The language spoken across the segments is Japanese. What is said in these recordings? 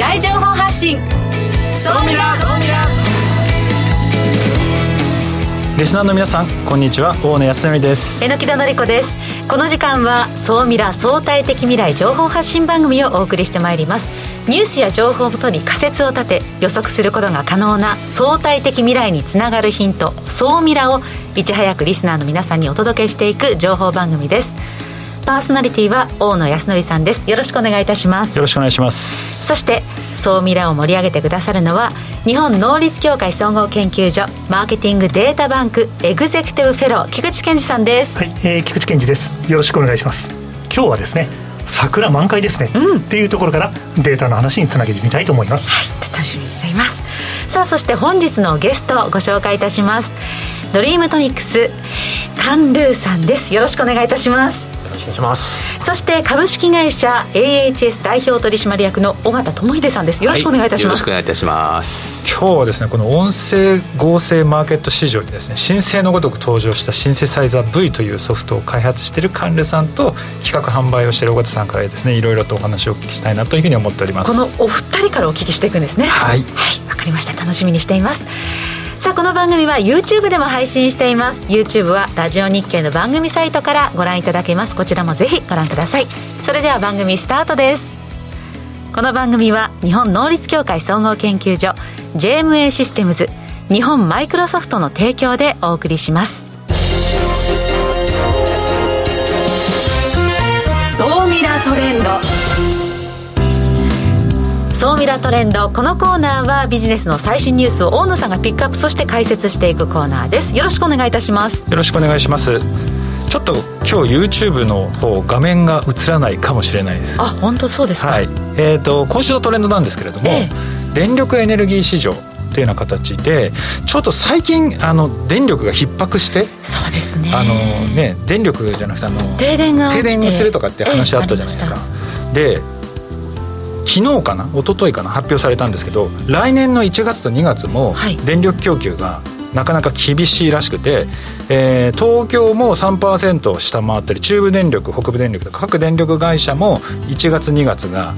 来情報発信。ソミラソミラリスナーの皆さんこんにちは。大野康則です。榎木田典子です。この時間は総ミラ相対的未来情報発信番組をお送りしてまいります。ニュースや情報をもとに仮説を立て予測することが可能な相対的未来につながるヒント総ミラをいち早くリスナーの皆さんにお届けしていく情報番組です。パーソナリティは大野康則さんです。よろしくお願いいたします。よろしくお願いしますそして総ミラを盛り上げてくださるのは日本能率協会総合研究所マーケティングデータバンクエグゼクティブフェロー菊池健二さんです。はい、えー、菊池健二です。よろしくお願いします。今日はですね桜満開ですね、うん、っていうところからデータの話につなげてみたいと思います。はい楽しみにしています。さあそして本日のゲストをご紹介いたします。ドリームトニックスカンルーさんです。よろしくお願いいたしますしくお願いします。そして株式会社 AHS 代表取締役の尾形智秀さんです。よろしくお願いいたします、はい、よろしくお願いいたします。今日はですねこの音声合成マーケット市場にですね申請のごとく登場したシンセサイザー V というソフトを開発しているカンレさんと企画販売をしている尾形さんからですねいろいろとお話をお聞きしたいなというふうに思っております。このお二人からお聞きしていくんですね。はい。はい。わかりました。楽しみにしていますさあこの番組は YouTube でも配信しています。YouTube はラジオ日経の番組サイトからご覧いただけます。こちらもぜひご覧ください。それでは番組スタートです。この番組は日本能率協会総合研究所 JMA システムズ日本マイクロソフトの提供でお送りします。総ミラートレンド。ミラトレンドこのコーナーはビジネスの最新ニュースを大野さんがピックアップそして解説していくコーナーです。よろしくお願いいたします。よろしくお願いします。ちょっと今日 YouTube の方画面が映らないかもしれないです。あ本当そうですか？はい。えーと、今週のトレンドなんですけれども、ええ、電力エネルギー市場というような形でちょっと最近あの電力が逼迫してそうですね。あのね電力じゃなくてあの停電が停電するとかって話あったじゃないですか、え、で昨日かな一昨日かな発表されたんですけど来年の1月と2月も電力供給がなかなか厳しいらしくて、えー、東京も3%下回ったり中部電力北部電力とか各電力会社も1月2月が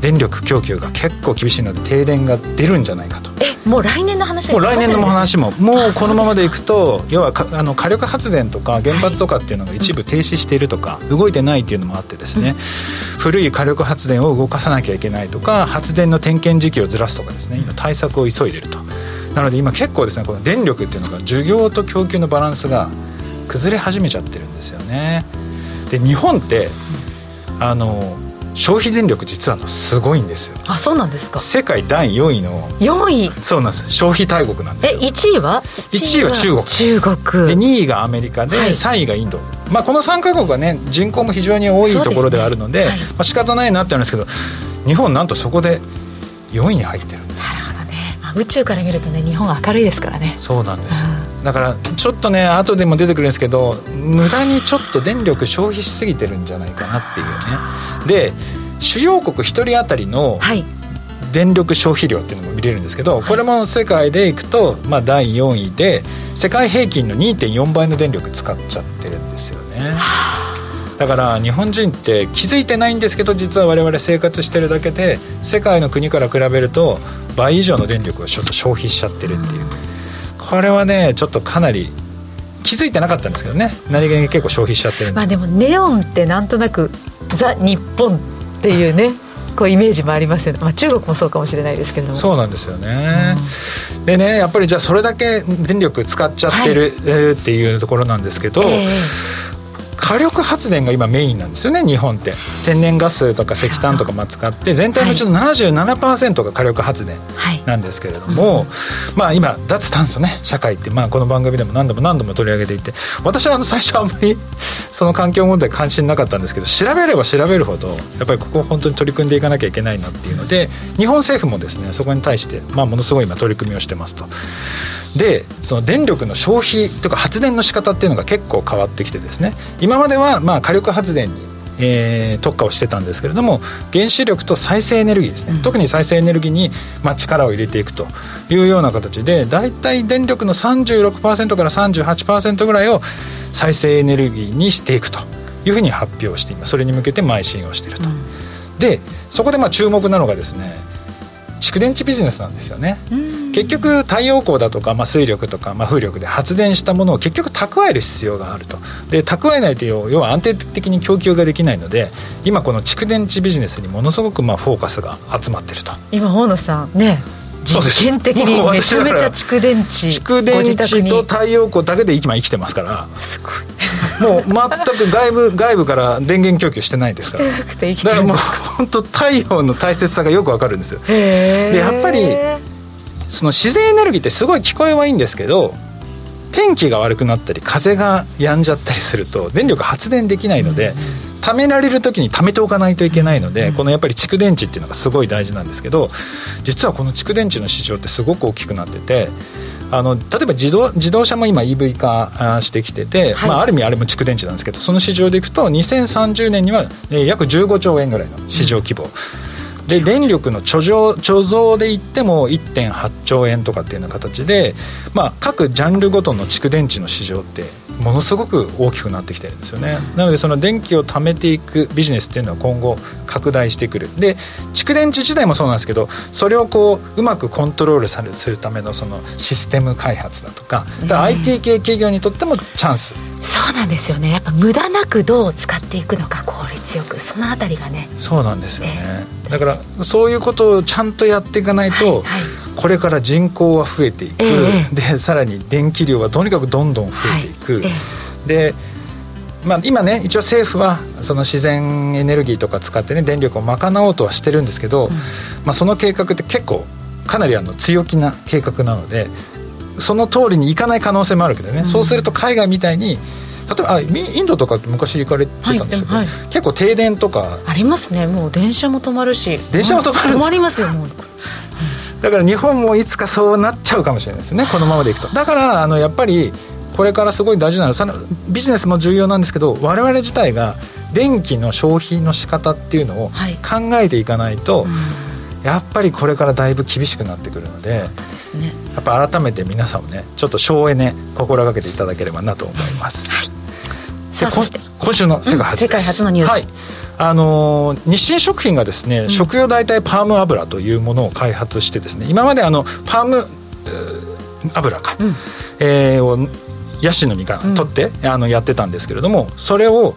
電力供給が結構厳しいので停電が出るんじゃないかと。えもう来年の話もう来年の話ももうこのままでいくと要はあの火力発電とか原発とかっていうのが一部停止しているとか、動いてないっていうのもあってですね、古い火力発電を動かさなきゃいけないとか発電の点検時期をずらすとかですね。今対策を急いでいると。なので今結構ですねこの電力っていうのが需要と供給のバランスが崩れ始めちゃってるんですよね。で日本ってあの消費電力実はすごいんですよ。あそうなんですか。世界第4位の4位。そうなんです。消費大国なんですよ。え1位は？1位は中国中国。で2位がアメリカで、はい、3位がインド。まあこの3か国はね人口も非常に多いところではあるのでで、ねはい、まあ仕方ないなってあるんですけど日本なんとそこで4位に入ってる。なるほどね、まあ、宇宙から見るとね日本は明るいですからね。そうなんです。よ、うん、だからちょっとね後でも出てくるんですけど無駄にちょっと電力消費しすぎてるんじゃないかなっていうねで主要国1人当たりの電力消費量っていうのも見れるんですけど、これも世界でいくと、まあ、第4位で世界平均の2.4倍の電力使っちゃってるんですよね。だから日本人って気づいてないんですけど実は我々生活してるだけで世界の国から比べると倍以上の電力をちょっと消費しちゃってるっていう。これはねちょっとかなり気づいてなかったんですけどね。何気に結構消費しちゃってるんですまあでもネオンってなんとなくザ日本っていうねこうイメージもありますよね、まあ、中国もそうかもしれないですけどそうなんですよね、うん、でねやっぱりじゃあそれだけ電力使っちゃってる、はい、っていうところなんですけど、えー火力発電が今メインなんですよね日本って。天然ガスとか石炭とかも使って全体のうちの77%が火力発電なんですけれども、はい、まあ今脱炭素ね社会ってまあこの番組でも何度も何度も取り上げていて私はあの最初あんまり その環境問題関心なかったんですけど調べれば調べるほどやっぱりここを本当に取り組んでいかなきゃいけないなっていうので日本政府もですねそこに対してまあものすごい今取り組みをしてますと。でその電力の消費とか発電の仕方っていうのが結構変わってきてですね今まではまあ火力発電にえー、特化をしてたんですけれども原子力と再生エネルギーですね、うん、特に再生エネルギーに、まあ、力を入れていくというような形で大体電力の36%から38%ぐらいを再生エネルギーにしていくというふうに発表しています。それに向けて邁進をしていると、うん、でそこでまあ注目なのがですね蓄電池ビジネスなんですよね。結局太陽光だとか、まあ、水力とか、まあ、風力で発電したものを結局蓄える必要があると。で蓄えないという要は安定的に供給ができないので今この蓄電池ビジネスにものすごくまあフォーカスが集まってると。今大野さんね実験的にめちゃめちゃ蓄電池蓄電池と太陽光だけで今生きてますから。すごいもう全く外部外部から電源供給してないですから。だからもう本当太陽の大切さがよくわかるんですよ。でやっぱりその自然エネルギーってすごい聞こえはいいんですけど天気が悪くなったり風が止んじゃったりすると電力発電できないので、貯められる時に貯めておかないといけないので、このやっぱり蓄電池っていうのがすごい大事なんですけど実はこの蓄電池の市場ってすごく大きくなっててあの例えば自動自動車も今 EV 化してきてて、はい、まあ、ある意味あれも蓄電池なんですけどその市場でいくと2030年には約15兆円ぐらいの市場規模。うんで電力の貯蔵貯蔵で言っても1.8兆円とかっていうような形で、まあ、各ジャンルごとの蓄電池の市場ってものすごく大きくなってきてるんですよね。なのでその電気を貯めていくビジネスっていうのは今後拡大してくる。で蓄電池自体もそうなんですけどそれをこううまくコントロールされするためのそのシステム開発だとかか IT 系企業にとってもチャンス。そうなんですよね。やっぱ無駄なくどう使っていくのか効率よく。そのあたりがね。そうなんですよね、えー、だからそういうことをちゃんとやっていかないと、はいはい、これから人口は増えていく、えー、でさらに電気量はとにかくどんどん増えていく、はいえ。ー、でまあ、今ね一応政府はその自然エネルギーとか使ってね電力を賄おうとはしてるんですけど、うん、まあ、その計画って結構かなりあの強気な計画なのでその通りにいかない可能性もあるけどね、うん、そうすると海外みたいに例えばあインドとか昔行かれてたんですけど、はい、結構停電とか。ありますね。もう電車も止まるし。電車も止まる止まりますよもうだから日本もいつかそうなっちゃうかもしれないですねこのままでいくと。だからあのやっぱりこれからすごい大事なのはビジネスも重要なんですけど我々自体が電気の消費の仕方っていうのを考えていかないと、はいうん、やっぱりこれからだいぶ厳しくなってくるので、ね、やっぱ改めて皆さんもねちょっと省エネ心がけていただければなと思います。はい。さあそして。今週の世界初、うん、世界初のニュース、はいあの日清食品がですね、うん、食用代替パーム油というものを開発してですね今まであのパーム油か、うん、えー、をヤシの実から取って、うん、あのやってたんですけれどもそれを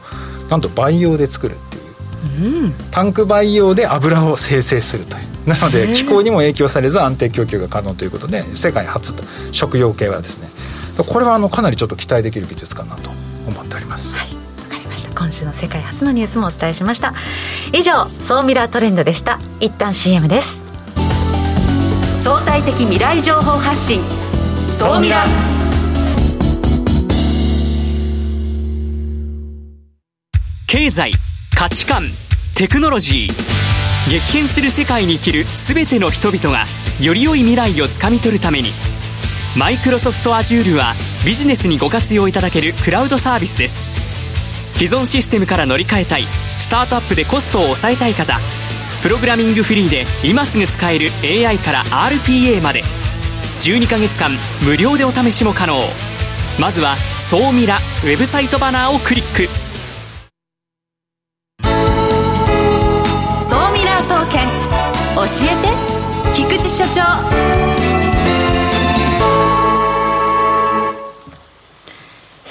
なんと培養で作るっていう、うん、タンク培養で油を生成するという。なので気候にも影響されず安定供給が可能ということで世界初と食用系はですねこれはあのかなりちょっと期待できる技術かなと思っております。はい今週の世界初のニュースもお伝えしました。以上総ミラートレンドでした。一旦 CM です。相対的未来情報発信。総ミラ経済価値観テクノロジー。激変する世界に生きる全ての人々がより良い未来をつかみ取るために。マイクロソフト Azure はビジネスにご活用いただけるクラウドサービスです既存システムから乗り換えたい。スタートアップでコストを抑えたい方。プログラミングフリーで今すぐ使える AI から RPA まで。12ヶ月間無料でお試しも可能。まずは「総ミラ」ウェブサイトバナーをクリック。総ミラー総研教えて。菊池所長。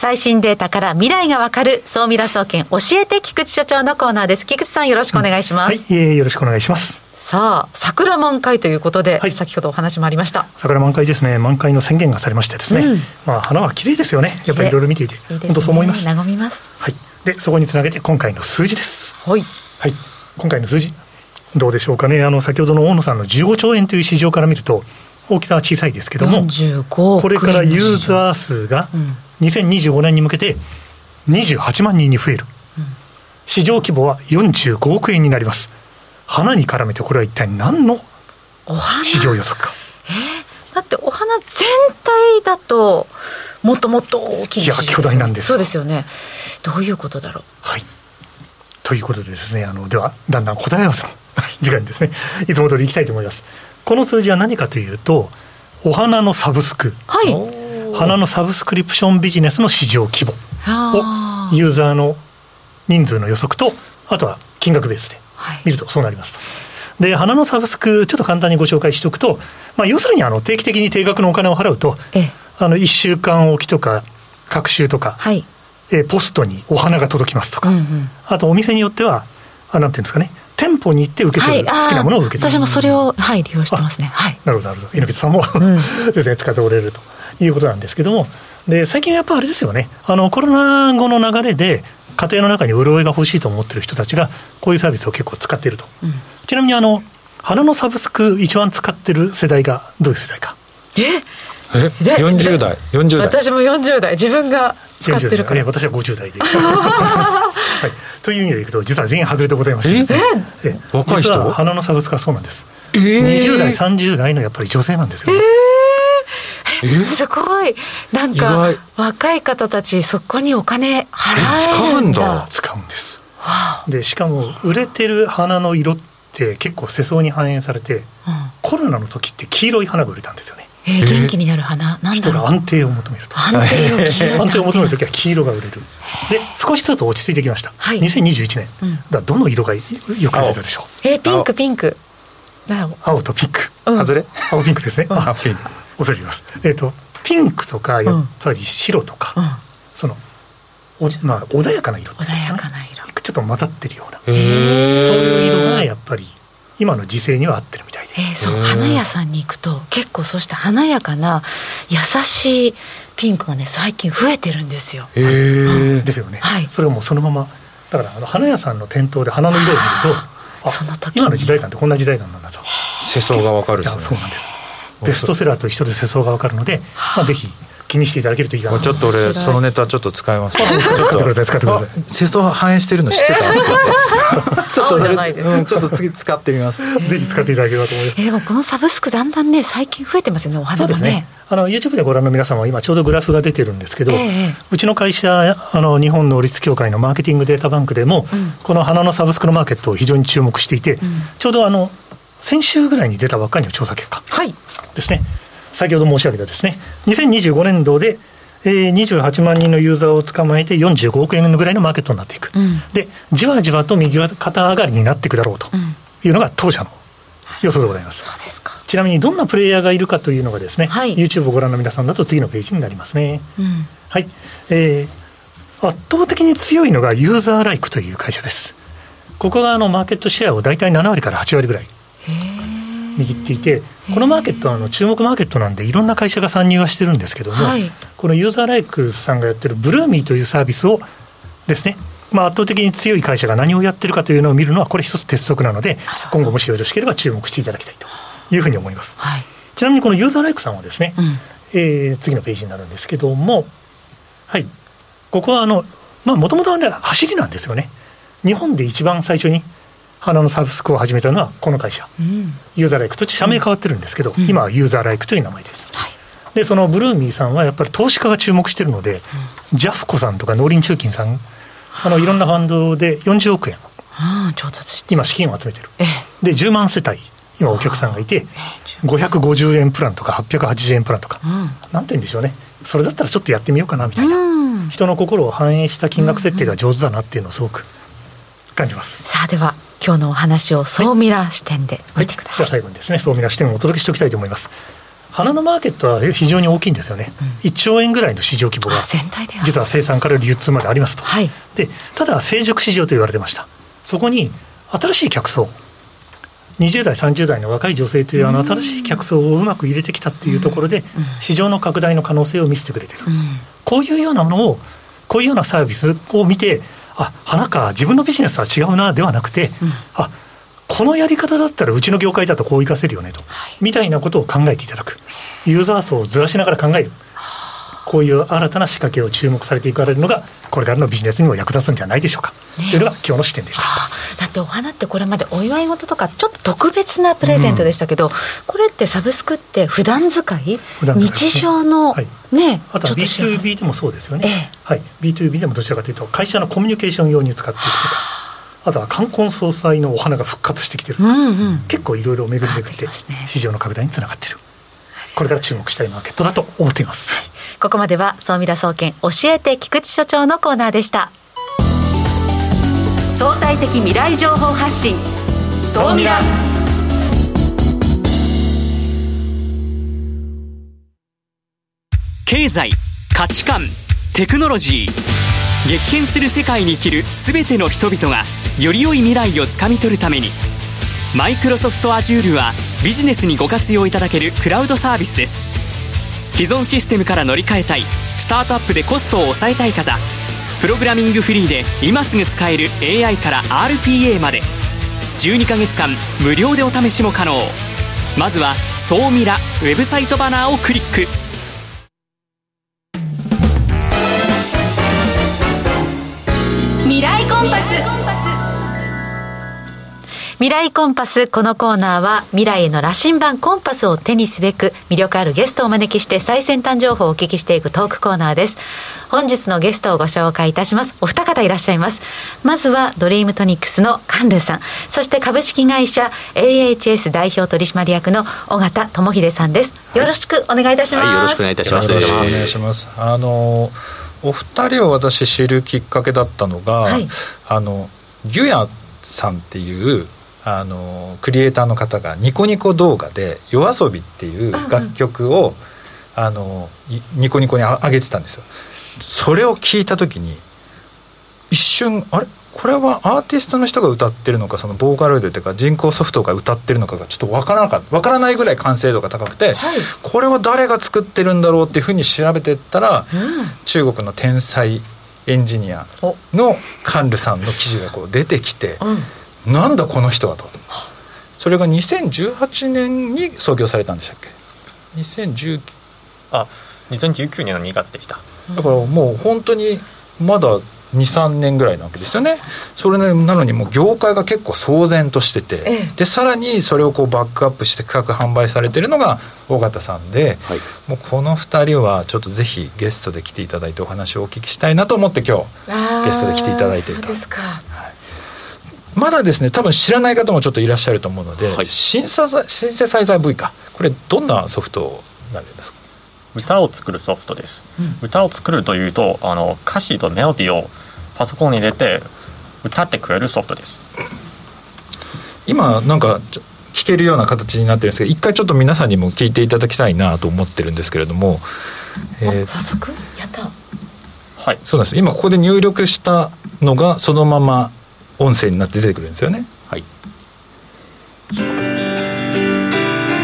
最新データから未来がわかる総ミラ総研教えて菊池所長のコーナーです。菊池さんよろしくお願いします、うん、はい、えー、よろしくお願いします。さあ桜満開ということで、はい、先ほどお話もありました。桜満開ですね。満開の宣言がされましてですね、うん、まあ花は綺麗ですよね。やっぱりいろいろ見ていて。いい、ね、本当そう思います。和みます。はい。でそこにつなげて今回の数字です。はい。はい。今回の数字どうでしょうかね。あの先ほどの大野さんの15兆円という市場から見ると大きさは小さいですけどもこれからユーザー数が、うん2025年に向けて28万人に増える、うん、市場規模は45億円になります。花に絡めてこれは一体何の市場予測か。えー、だってお花全体だともっともっと大きいいや巨大なんです。そうですよね。どういうことだろう？はい。ということでですねあのではだんだん答え合わせの時間にですね。いつも通りいきたいと思います。この数字は何かというとお花のサブスク、はい、花のサブスクリプションビジネスの市場規模。をユーザーの人数の予測とあとは金額ベースで見るとそうなりますと。で、花のサブスク、ちょっと簡単にご紹介しておくと、まあ、要するにあの定期的に定額のお金を払うと、あの1週間おきとか、各週とか、はい、えポストにお花が届きますとか、うんうん、あとお店によっては、あなんていうんですかね、店舗に行って受け取る、はい、好きなものを受け取る。私もそれを、はい、利用してますね。はい、なるほど、なるほど。猪木さんも、うん、全然使っておれるということなんですけども、で最近やっぱあれですよね、あのコロナ後の流れで、家庭の中に潤いが欲しいと思ってる人たちが、こういうサービスを結構使っていると。うん、ちなみにあの、花のサブスク、一番使ってる世代がどういう世代か。え？え？40代。40代。私も40代。自分が使ってるから、私は50代で、はい、という意味でいくと実は全員外れでございまして、え？若い人？花のサブスクはそうなんです、えー、20代30代のやっぱり女性なんですよ、ね、えー、すごい。なんか若い方たちそこにお金払うんだ。使うんです。でしかも売れてる花の色って結構世相に反映されて、うん、コロナの時って黄色い花が売れたんですよね。えー、元気になる花。なん人が安定を求めると安定安定を求める時は黄色が売れる。で少しずつ落ち着いてきました、はい、2021年、うん、だどの色がよく売れたでしょう？えー、ピンクピンク。青とピンク、うん、外れ？青ピンクですね、うん、あピンク恐れ入ります。えっ、ー、とピンクとかやっぱり白とか、うん、そのおまあ穏やかな色、ね、穏やかな色。ちょっと混ざってるようなそういう色がやっぱり今の時勢には合ってるみたいで、えー、そう花屋さんに行くと結構そうした華やかな優しいピンクがね最近増えてるんですよ。えー、ですよね、はい、それをもうそのままだからあの花屋さんの店頭で花の色を見るとその時。今の時代感ってこんな時代感なんだと。世相がわかる、ね、そうなんですベストセラーと一緒で世相がわかるので、まあ、ぜひ気にしていただけるといいかな。ちょっと俺そのネタちょっと使います、ちょっと使ってください使ってください。世相反映してるの知ってた、ちょっとそれ、うん、ちょっと次使ってみます。ぜひ使っていただければと思います、えー、でもこのサブスクだんだんね最近増えてますよねお花がね。ね。あの YouTube でご覧の皆様は今ちょうどグラフが出てるんですけど、えー、うちの会社あの日本能率協会のマーケティングデータバンクでも、うん、この花のサブスクのマーケットを非常に注目していて、うん、ちょうどあの先週ぐらいに出たばっかりの調査結果。ですね、はい、先ほど申し上げたですね。2025年度でえー、28万人のユーザーを捕まえて45億円ぐらいのマーケットになっていく、うん、でじわじわと右肩上がりになっていくだろうというのが当社の予想でございます。ちなみにどんなプレイヤーがいるかというのがですね、はい、YouTube をご覧の皆さんだと次のページになりますね。うん、はい、えー、圧倒的に強いのがユーザーライクという会社です。ここがあのマーケットシェアを大体7割から8割ぐらい。握っていて、このマーケットはあの注目マーケットなんで、いろんな会社が参入はしてるんですけども、はい、このユーザーライクさんがやってるブルーミーというサービスをですね、まあ、圧倒的に強い会社が何をやってるかというのを見るのは、これ一つ鉄則なので、今後もしよろしければ注目していただきたいというふうに思います。はい、ちなみにこのユーザーライクさんはですね、うん、えー、次のページになるんですけども、はい、ここはあの、まあ、もともとはね、走りなんですよね。日本で一番最初に花のサブスクを始めたのはこの会社、うん、ユーザーライクと社名変わってるんですけど、うん、今はユーザーライクという名前です、はい、でそのブルーミーさんはやっぱり投資家が注目してるので、うん、ジャフコさんとか農林中金さんあのいろんなファンドで40億円。調達今資金を集めてる、で10万世帯今お客さんがいて550円プランとか880円プランとか、うん、なんて言うんでしょうね。それだったらちょっとやってみようかなみたいな、人の心を反映した金額設定が上手だなっていうのをすごく感じます、さあでは今日のお話を総ミラー視点で見てください、はい、最後にですね総ミラー視点をお届けしておきたいと思います。花のマーケットは非常に大きいんですよね、うん、1兆円ぐらいの市場規模が実は生産から流通までありますと、はい、でただ成熟市場と言われてました。そこに新しい客層20代30代の若い女性というあの新しい客層をうまく入れてきたっていうところで市場の拡大の可能性を見せてくれてる、うん、こういうようなものをこういうようなサービスを見てあ花か自分のビジネスは違うなではなくて、うん、あこのやり方だったらうちの業界だとこう活かせるよねと、はい、みたいなことを考えていただく。ユーザー層をずらしながら考えるこういう新たな仕掛けを注目されていかれるのがこれからのビジネスにも役立つんじゃないでしょうか、ね、というのが今日の視点でした。だってお花ってこれまでお祝い事とかちょっと特別なプレゼントでしたけど、うん、これってサブスクって普段使い？日常の、はい、ねあとは B2B でもそうですよね、ええ、はい、B2B でもどちらかというと会社のコミュニケーション用に使っていくとかあとは冠婚葬祭のお花が復活してきてる、うんうん、結構いろいろ巡り巡って市場の拡大につながってる。これから注目したいマーケットだと思っています、はいここまでは総ミラ総研教えて菊池所長のコーナーでした。相対的未来情報発信。総ミラ経済価値観テクノロジー。激変する世界に生きる全ての人々がより良い未来をつかみ取るためにマイクロソフトアジュールはビジネスにご活用いただけるクラウドサービスです。既存システムから乗り換えたい。スタートアップでコストを抑えたい方。プログラミングフリーで今すぐ使える AI から RPA まで。12ヶ月間無料でお試しも可能。まずは「総ミラ」ウェブサイトバナーをクリック。未来コンパス。このコーナーは未来への羅針盤コンパスを手にすべく魅力あるゲストをお招きして最先端情報をお聞きしていくトークコーナーです。本日のゲストをご紹介いたします。お二方いらっしゃいます。まずはドリームトニックスのカンルーさん。そして株式会社 AHS 代表取締役の尾形智秀さんです。よろしくお願いいたします、はい、よろしくお願いいたします。お願いします。あのお二人を私知るきっかけだったのが、はい、あのギュヤさんっていうあのクリエイターの方がニコニコ動画で「夜遊び」っていう楽曲を、あのニコニコに上げてたんですよ。それを聞いた時に一瞬あれ？これはアーティストの人が歌ってるのかそのボーカロイドというか人工ソフトが歌ってるのかがちょっと分からなかった分からないぐらい完成度が高くて、はい、これは誰が作ってるんだろうっていうふうに調べていったら、うん、中国の天才エンジニアのカンルさんの記事がこう出てきて、うん、なんだこの人はと。それが2018年に創業されたんでしたっけ？2019あ2019年の2月でした。だからもう本当にまだ23年ぐらいなわけですよね。それなのにもう業界が結構騒然としてて、ええ、でさらにそれをこうバックアップして価格販売されてるのが尾形さんで、はい、もうこの2人はちょっとぜひゲストで来ていただいてお話をお聞きしたいなと思って今日ゲストで来ていただいていたまだですね多分知らない方もちょっといらっしゃると思うので、はい、シンセサイザー V かこれどんなソフトになるんですか？歌を作るソフトです、うん、歌を作るというとあの歌詞とメロディーをパソコンに入れて歌ってくれるソフトです。今なんか聞けるような形になってるんですけど一回ちょっと皆さんにも聞いていただきたいなと思ってるんですけれども、えー、早速？やった。はい。そうなんです。今ここで入力したのがそのまま音声になって出てくるんですよね。はい。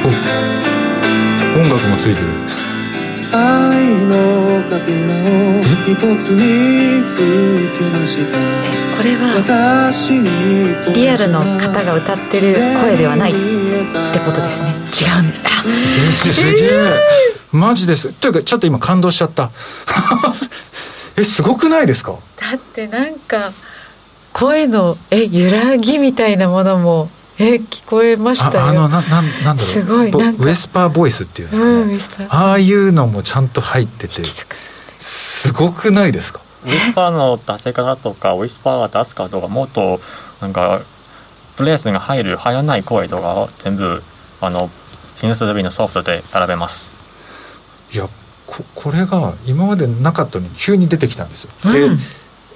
お。音楽もついてる。愛のかけらを一つ見つけました。これはリアルの方が歌ってる声ではないってことですね。違うんです。えすげえ。マジです。というかちょっと今感動しちゃった。えすごくないですか？だってなんか声のえ揺らぎみたいなものもえ聞こえましたあのなななんだろう。すごいウェスパーボイスっていうんですかね、うん、ああいうのもちゃんと入っててすごくないですか？ウィスパーの出せ方とかウィスパーが出すかとかもっとなんかプレースが入る入らない声とか全部あのシンセサビのソフトで並べます。いやここれが今までなかったのに急に出てきたんですよ、うん、で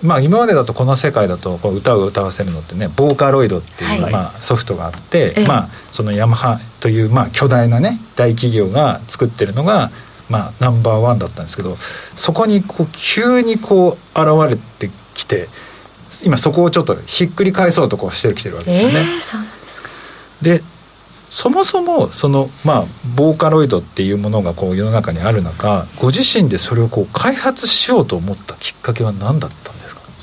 まあ、今までだとこの世界だとこう歌を歌わせるのってねボーカロイドっていう、まあ、ソフトがあって、まあ、そのヤマハという、まあ、巨大なね大企業が作ってるのが、まあ、ナンバーワンだったんですけどそこにこう急にこう現れてきて今そこをちょっとひっくり返そうとこうしてきてるわけですよね。えー、でそもそもそのまあボーカロイドっていうものがこう世の中にある中ご自身でそれをこう開発しようと思ったきっかけは何だった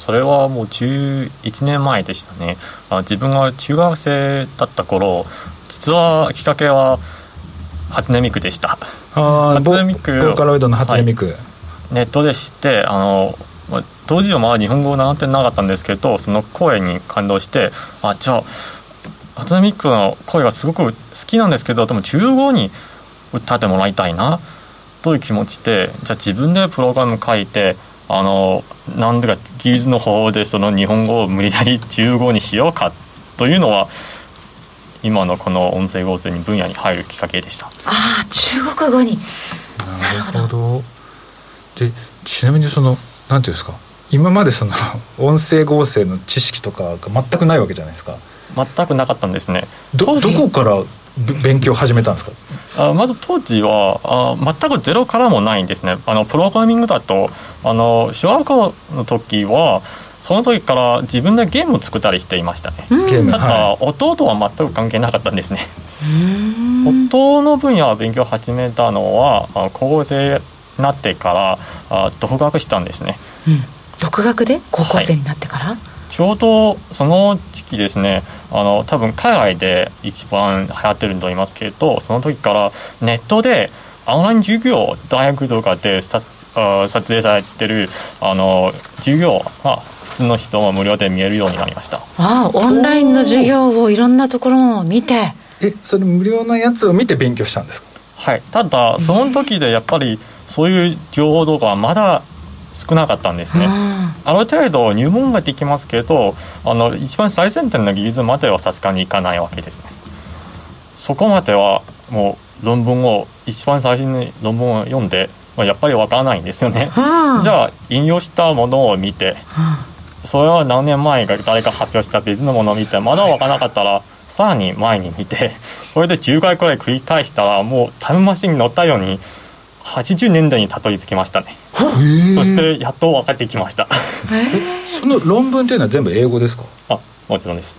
それはもう11年前でしたね。あ自分が中学生だった頃実はきっかけは初音ミクでした。あ初音ミクボーカロイドの初音ミク、はい、ネットで知ってあの当時はまあ日本語を習ってなかったんですけどその声に感動してあじゃあ初音ミクの声がすごく好きなんですけどでも中国に歌ってもらいたいなという気持ちでじゃあ自分でプログラム書いてあのなんでか技術の方でその日本語を無理やり中国にしようかというのは今のこの音声合成に分野に入るきっかけでした。ああ中国語に。なるほど。でちなみにそのなんていうんですか？今までその音声合成の知識とかが全くないわけじゃないですか。全くなかったんですね。どどこから勉強始めたんですか？あまず当時はあ全くゼロからもないんですね。あのプログラミングだとあの小学校の時はその時から自分でゲームを作ったりしていましたね、ただ、はい、弟は全く関係なかったんですね。音の分野を勉強を始めたのは高校生になってからあ独学したんですね、うん、独学で高校生になってから、はいちょうどその時期ですねあの多分海外で一番流行ってると思いますけどその時からネットでオンライン授業大学とかで撮撮影されてるあの授業が普通の人も無料で見えるようになりました。ああオンラインの授業をいろんなところを見て。えそれ無料のやつを見て勉強したんですか？はい。ただその時でやっぱりそういう情報とかまだ少なかったんですね。ある程度入門ができますけどあの一番最先端の技術まではさすがにいかないわけですね。そこまではもう論文を一番最初に論文を読んで、まあ、やっぱりわからないんですよね。じゃあ引用したものを見てそれは何年前か誰か発表した別のものを見てまだわからなかったらさらに前に見てこれで10回くらい繰り返したらもうタイムマシンに乗ったように80年代にたどり着きましたね。そしてやっと分かってきました。その論文っていうのは全部英語ですか？あもちろんです。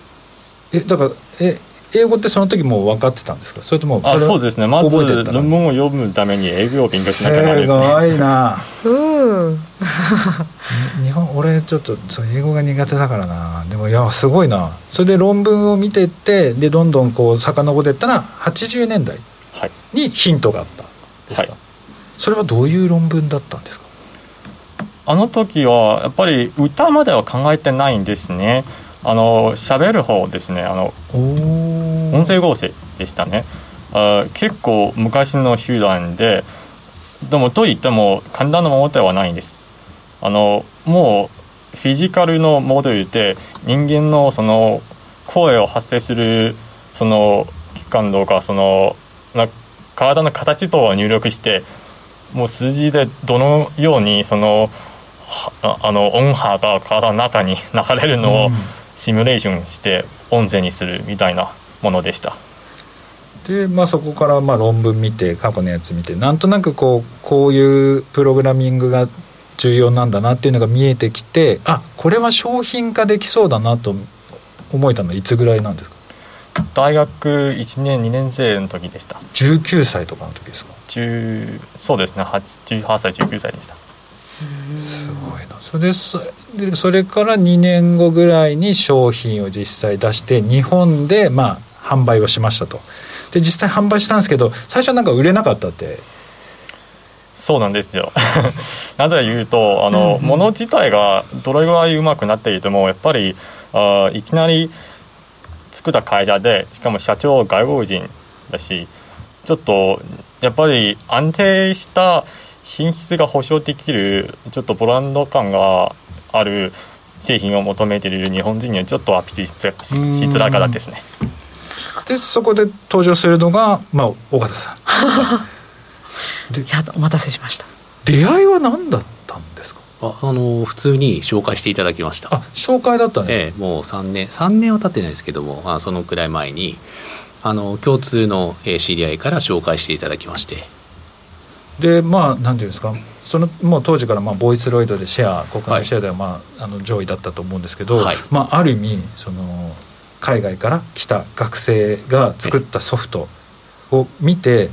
えだからえ英語ってその時もう分かってたんですか？それともあそうですね。まず論文を読むために英語を勉強しなきゃないです、ね、すごいな。うん。日本俺ちょっとそう英語が苦手だからな。でもいやすごいな。それで論文を見てってでどんどんこう遡ってったら80年代にヒントがあったですか、はいそれはどういう論文だったんですか？あの時はやっぱり歌までは考えてないんですね。あの喋る方ですね。あの音声合成でしたね。あ結構昔の手段ででもといっても簡単なものではないんです。あのもうフィジカルのモデルで人間のその声を発生するその器官とかその体の形等を入力してもう数字でどのようにそのあの音波が体の中に流れるのをシミュレーションして音声にするみたいなものでした。でまあ、そこからまあ論文見て過去のやつ見てなんとなくこうこういうプログラミングが重要なんだなっていうのが見えてきてあこれは商品化できそうだなと思えたのはいつぐらいなんですか？大学1年2年生の時でした。19歳とかの時ですか？そうですね。18歳19歳でした。すごいな。それでそれから2年後ぐらいに商品を実際出して日本でまあ販売をしましたと。で実際販売したんですけど最初はなんか売れなかったって。そうなんですよ。なぜ言うとあの、うんうん、物自体がどれぐらいうまくなっていてもやっぱりあいきなり作った会社でしかも社長外国人だしちょっとやっぱり安定した品質が保証できるちょっとブランド感がある製品を求めている日本人にはちょっとアピールしづらかったですね。でそこで登場するのが、まあ、尾形さん。やお待たせしました。出会いは何だっああの普通に紹介していただきました。あ紹介だったんですか、ええ、もう3年3年は経ってないですけどもあそのくらい前にあの共通の知り合いから紹介していただきまして。でまあなんていうんですか？そのもう当時からまあボイスロイドでシェア国内シェアではまあ、あの上位だったと思うんですけど、はい、まあ、ある意味その海外から来た学生が作ったソフトを見て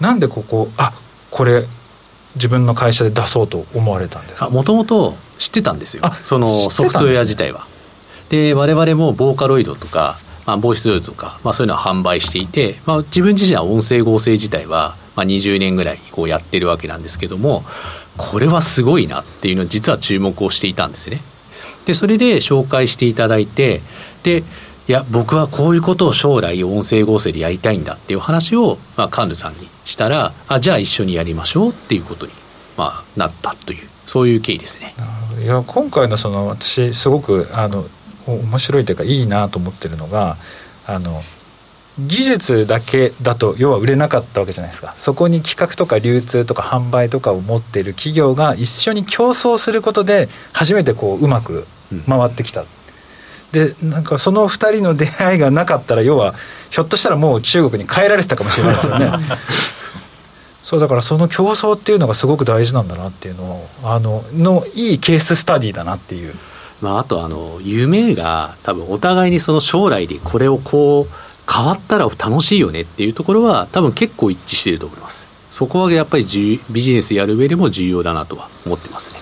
なんでここあこれ自分の会社で出そうと思われたんですか？もともと知ってたんですよそのソフトウェア自体は。で、ね、我々もボーカロイドとかまあ、ボイスドルとか、まあ、そういうのは販売していて、まあ、自分自身は音声合成自体は、まあ、20年ぐらいこうやってるわけなんですけどもこれはすごいなっていうのを実は注目をしていたんですね。でそれで紹介していただいてでいや僕はこういうことを将来音声合成でやりたいんだっていう話を、まあ、カンヌさんにしたらあじゃあ一緒にやりましょうっていうことに、まあ、なったというそういう経緯ですね。いや今回のその私すごくあの面白いというかいいなと思ってるのがあの技術だけだと要は売れなかったわけじゃないですか。そこに企画とか流通とか販売とかを持っている企業が一緒に競争することで初めてこううまく回ってきた、うん、でなんかその2人の出会いがなかったら要はひょっとしたらもう中国に帰られてたかもしれないですよね。そうだからその競争っていうのがすごく大事なんだなっていうのをあののいいケーススタディだなっていう。まあ、あとあの夢が多分お互いにその将来でこれをこう変わったら楽しいよねっていうところは多分結構一致していると思います。そこはやっぱりビジネスやる上でも重要だなとは思ってますね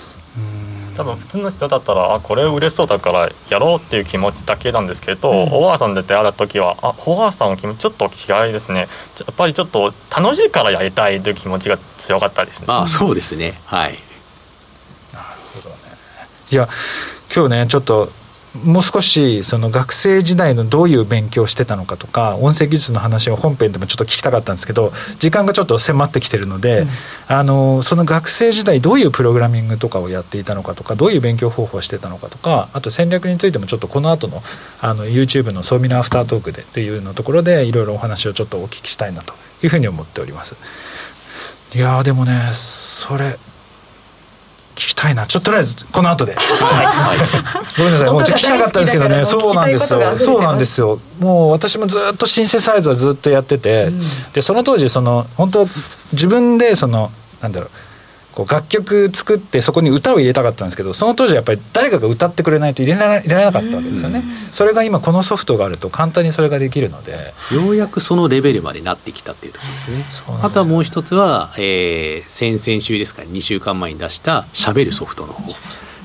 多分普通の人だったらあこれ嬉しそうだからやろうっていう気持ちだけなんですけど、うん、小川さんで出会った時はあ小川さんの気持ちちょっと違いですね。やっぱりちょっと楽しいからやりたいという気持ちが強かったですね。あそうですね。はい。なるほどね。いや今日ねちょっともう少しその学生時代のどういう勉強をしてたのかとか音声技術の話を本編でもちょっと聞きたかったんですけど時間がちょっと迫ってきてるので、うん、あのその学生時代どういうプログラミングとかをやっていたのかとかどういう勉強方法をしてたのかとかあと戦略についてもちょっとこの後のあの YouTube の「ソーミナアフタートークで」というのところでいろいろお話をちょっとお聞きしたいなというふうに思っております。いやでもねそれ聞きたいな。ちょっととりあえずこの後で、はい、ごめんなさい。もう聞きたかったんですけどね。そうなんですよ。そうなんですよ。もう私もずっとシンセサイズはずっとやってて、うん、でその当時その本当自分でそのなんだろうこう楽曲作ってそこに歌を入れたかったんですけどその当時はやっぱり誰かが歌ってくれないと入れられなかったわけですよね。それが今このソフトがあると簡単にそれができるので。ようやくそのレベルまでなってきたっていうところですね。あとはもう一つは、えー、先々週ですか2週間前に出したしゃべるソフトの方。や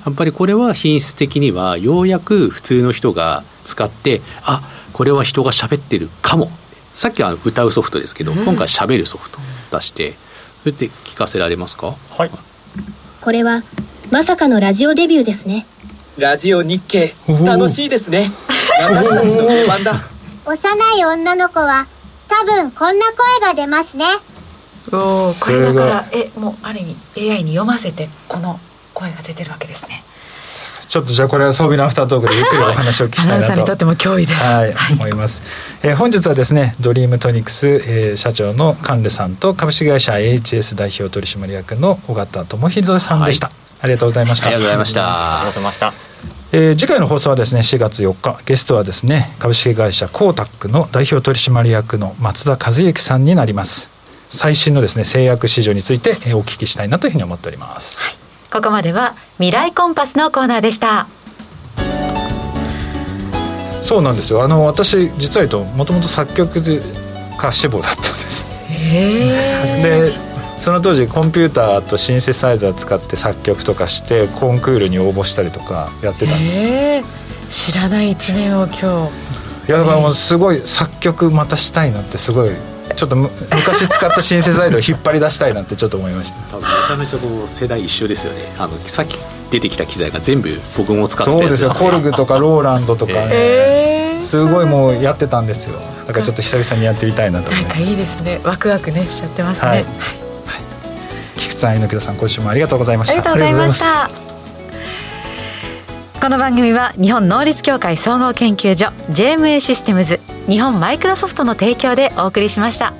っぱりこれは品質的にはようやく普通の人が使ってあこれは人が喋ってるかもさっきは歌うソフトですけど、今回しゃべるソフト出してそれって聞かせられますか？はい。これはまさかのラジオデビューですね。ラジオ日経。楽しいですね。私たちの出番だ。幼い女の子は多分こんな声が出ますね。おこれだからえもうある意味 AI に読ませてこの声が出てるわけですねちょっとじゃあこれは装備のアフタートークでゆっくりお話を聞きたいなと。にとっても脅威です、はい、はい、思います、えー、本日はですねドリームトニクス、えー、社長のカンレさんと株式会社 AHS 代表取締役の尾形智秀さんでした、はい、ありがとうございました。ありがとうございました。ありがとうございました。えー、次回の放送はですね4月4日ゲストはですね株式会社コータックの代表取締役の松田和之さんになります。最新のですね製薬市場についてお聞きしたいなというふうに思っております、ここまでは未来コンパスのコーナーでした。そうなんですよ。あの私実は言うともともと作曲家志望だったんです。でその当時コンピューターとシンセサイザー使って作曲とかしてコンクールに応募したりとかやってたんです。よ知らない一面を今日。いやだからもうすごい作曲またしたいなってすごいちょっと昔使ったシンセサイドを引っ張り出したいなってちょっと思いました。多分めちゃめちゃこう世代一緒ですよね。あのさっき出てきた機材が全部僕も使ってたそうですよ。コルグとか ローランドとかね、えー、すごいもうやってたんですよ。だからちょっと久々にやってみたいなと思います。なんかいいですね。ワクワクねしちゃってますね。はい、はい、菊池さん猪木さん今週もありがとうございました。ありがとうございましたこの番組は日本能率協会総合研究所 JMA システムズ日本マイクロソフトの提供でお送りしました。